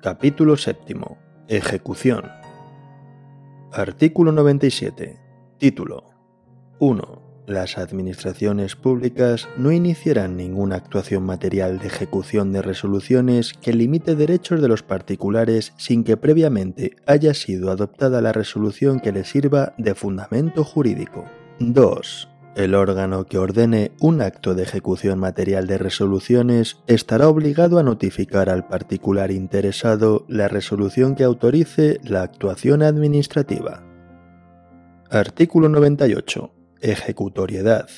Capítulo séptimo. Ejecución. Artículo 97. Título. 1. Las administraciones públicas no iniciarán ninguna actuación material de ejecución de resoluciones que limite derechos de los particulares sin que previamente haya sido adoptada la resolución que les sirva de fundamento jurídico. 2. El órgano que ordene un acto de ejecución material de resoluciones estará obligado a notificar al particular interesado la resolución que autorice la actuación administrativa. Artículo 98. Ejecutoriedad.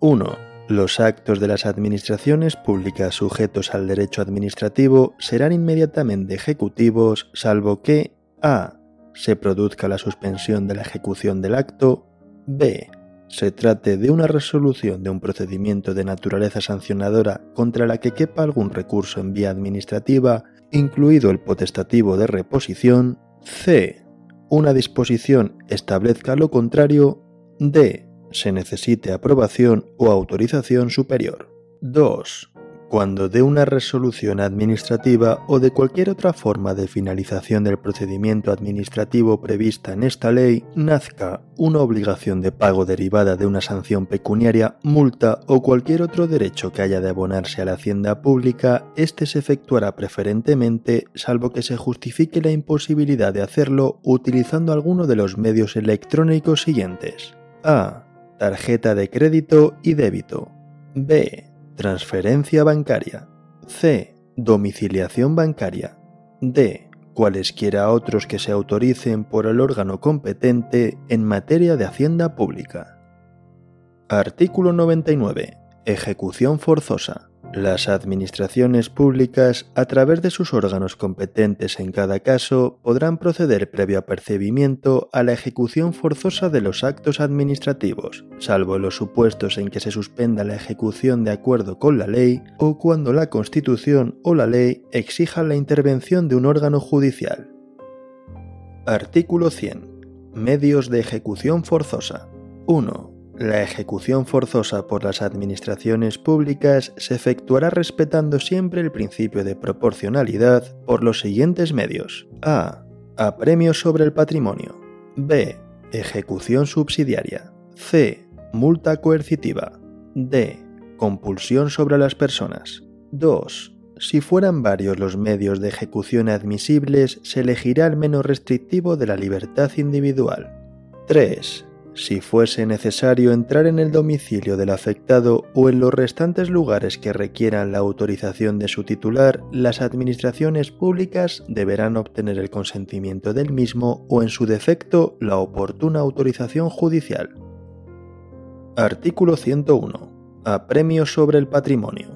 1. Los actos de las administraciones públicas sujetos al derecho administrativo serán inmediatamente ejecutivos salvo que a. se produzca la suspensión de la ejecución del acto, b. se trate de una resolución de un procedimiento de naturaleza sancionadora contra la que quepa algún recurso en vía administrativa, incluido el potestativo de reposición, c. una disposición establezca lo contrario, d se necesite aprobación o autorización superior. 2. Cuando de una resolución administrativa o de cualquier otra forma de finalización del procedimiento administrativo prevista en esta ley nazca una obligación de pago derivada de una sanción pecuniaria, multa o cualquier otro derecho que haya de abonarse a la hacienda pública, éste se efectuará preferentemente salvo que se justifique la imposibilidad de hacerlo utilizando alguno de los medios electrónicos siguientes. A tarjeta de crédito y débito. B. Transferencia bancaria. C. Domiciliación bancaria. D. Cualesquiera otros que se autoricen por el órgano competente en materia de hacienda pública. Artículo 99. Ejecución forzosa. Las administraciones públicas, a través de sus órganos competentes en cada caso, podrán proceder previo apercibimiento a la ejecución forzosa de los actos administrativos, salvo los supuestos en que se suspenda la ejecución de acuerdo con la ley o cuando la Constitución o la ley exijan la intervención de un órgano judicial. Artículo 100. Medios de ejecución forzosa. 1. La ejecución forzosa por las administraciones públicas se efectuará respetando siempre el principio de proporcionalidad por los siguientes medios. A. Apremio sobre el patrimonio. B. Ejecución subsidiaria. C. Multa coercitiva. D. Compulsión sobre las personas. 2. Si fueran varios los medios de ejecución admisibles, se elegirá el menos restrictivo de la libertad individual. 3 si fuese necesario entrar en el domicilio del afectado o en los restantes lugares que requieran la autorización de su titular, las administraciones públicas deberán obtener el consentimiento del mismo o en su defecto la oportuna autorización judicial. Artículo 101. Apremio sobre el patrimonio.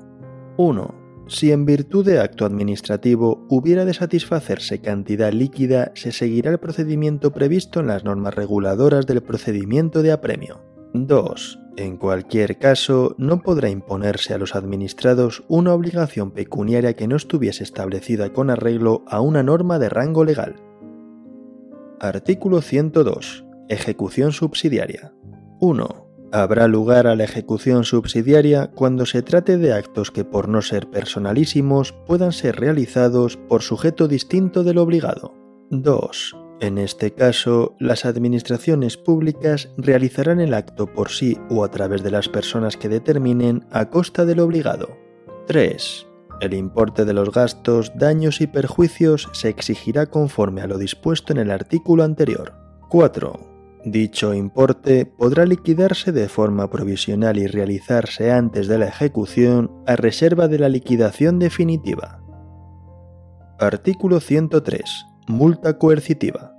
1 si en virtud de acto administrativo hubiera de satisfacerse cantidad líquida, se seguirá el procedimiento previsto en las normas reguladoras del procedimiento de apremio. 2. En cualquier caso, no podrá imponerse a los administrados una obligación pecuniaria que no estuviese establecida con arreglo a una norma de rango legal. Artículo 102. Ejecución subsidiaria. 1. Habrá lugar a la ejecución subsidiaria cuando se trate de actos que por no ser personalísimos puedan ser realizados por sujeto distinto del obligado. 2. En este caso, las administraciones públicas realizarán el acto por sí o a través de las personas que determinen a costa del obligado. 3. El importe de los gastos, daños y perjuicios se exigirá conforme a lo dispuesto en el artículo anterior. 4. Dicho importe podrá liquidarse de forma provisional y realizarse antes de la ejecución a reserva de la liquidación definitiva. Artículo 103. Multa coercitiva.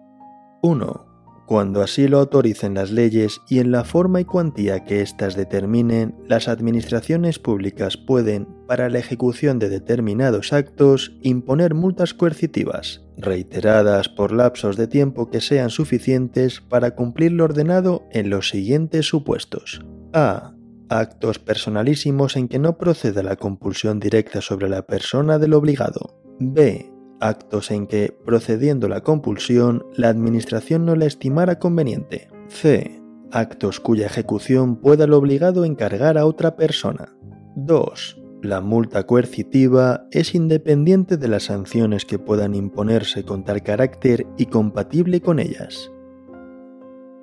1 cuando así lo autoricen las leyes y en la forma y cuantía que éstas determinen, las administraciones públicas pueden, para la ejecución de determinados actos, imponer multas coercitivas, reiteradas por lapsos de tiempo que sean suficientes para cumplir lo ordenado en los siguientes supuestos. A. Actos personalísimos en que no proceda la compulsión directa sobre la persona del obligado. B actos en que, procediendo la compulsión, la Administración no la estimara conveniente. C. Actos cuya ejecución pueda el obligado encargar a otra persona. 2. La multa coercitiva es independiente de las sanciones que puedan imponerse con tal carácter y compatible con ellas.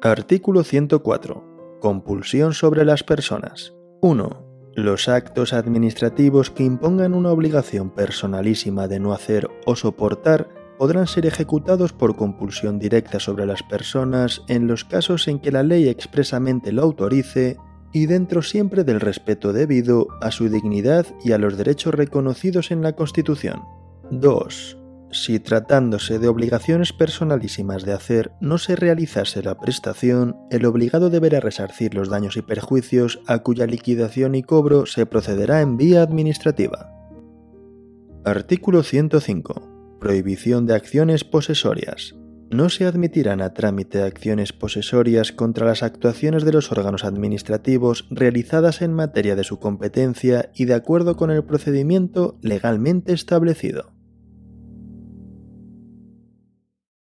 Artículo 104. Compulsión sobre las personas. 1. Los actos administrativos que impongan una obligación personalísima de no hacer o soportar podrán ser ejecutados por compulsión directa sobre las personas en los casos en que la ley expresamente lo autorice y dentro siempre del respeto debido a su dignidad y a los derechos reconocidos en la Constitución. 2. Si tratándose de obligaciones personalísimas de hacer no se realizase la prestación, el obligado deberá resarcir los daños y perjuicios a cuya liquidación y cobro se procederá en vía administrativa. Artículo 105. Prohibición de acciones posesorias no se admitirán a trámite acciones posesorias contra las actuaciones de los órganos administrativos realizadas en materia de su competencia y de acuerdo con el procedimiento legalmente establecido.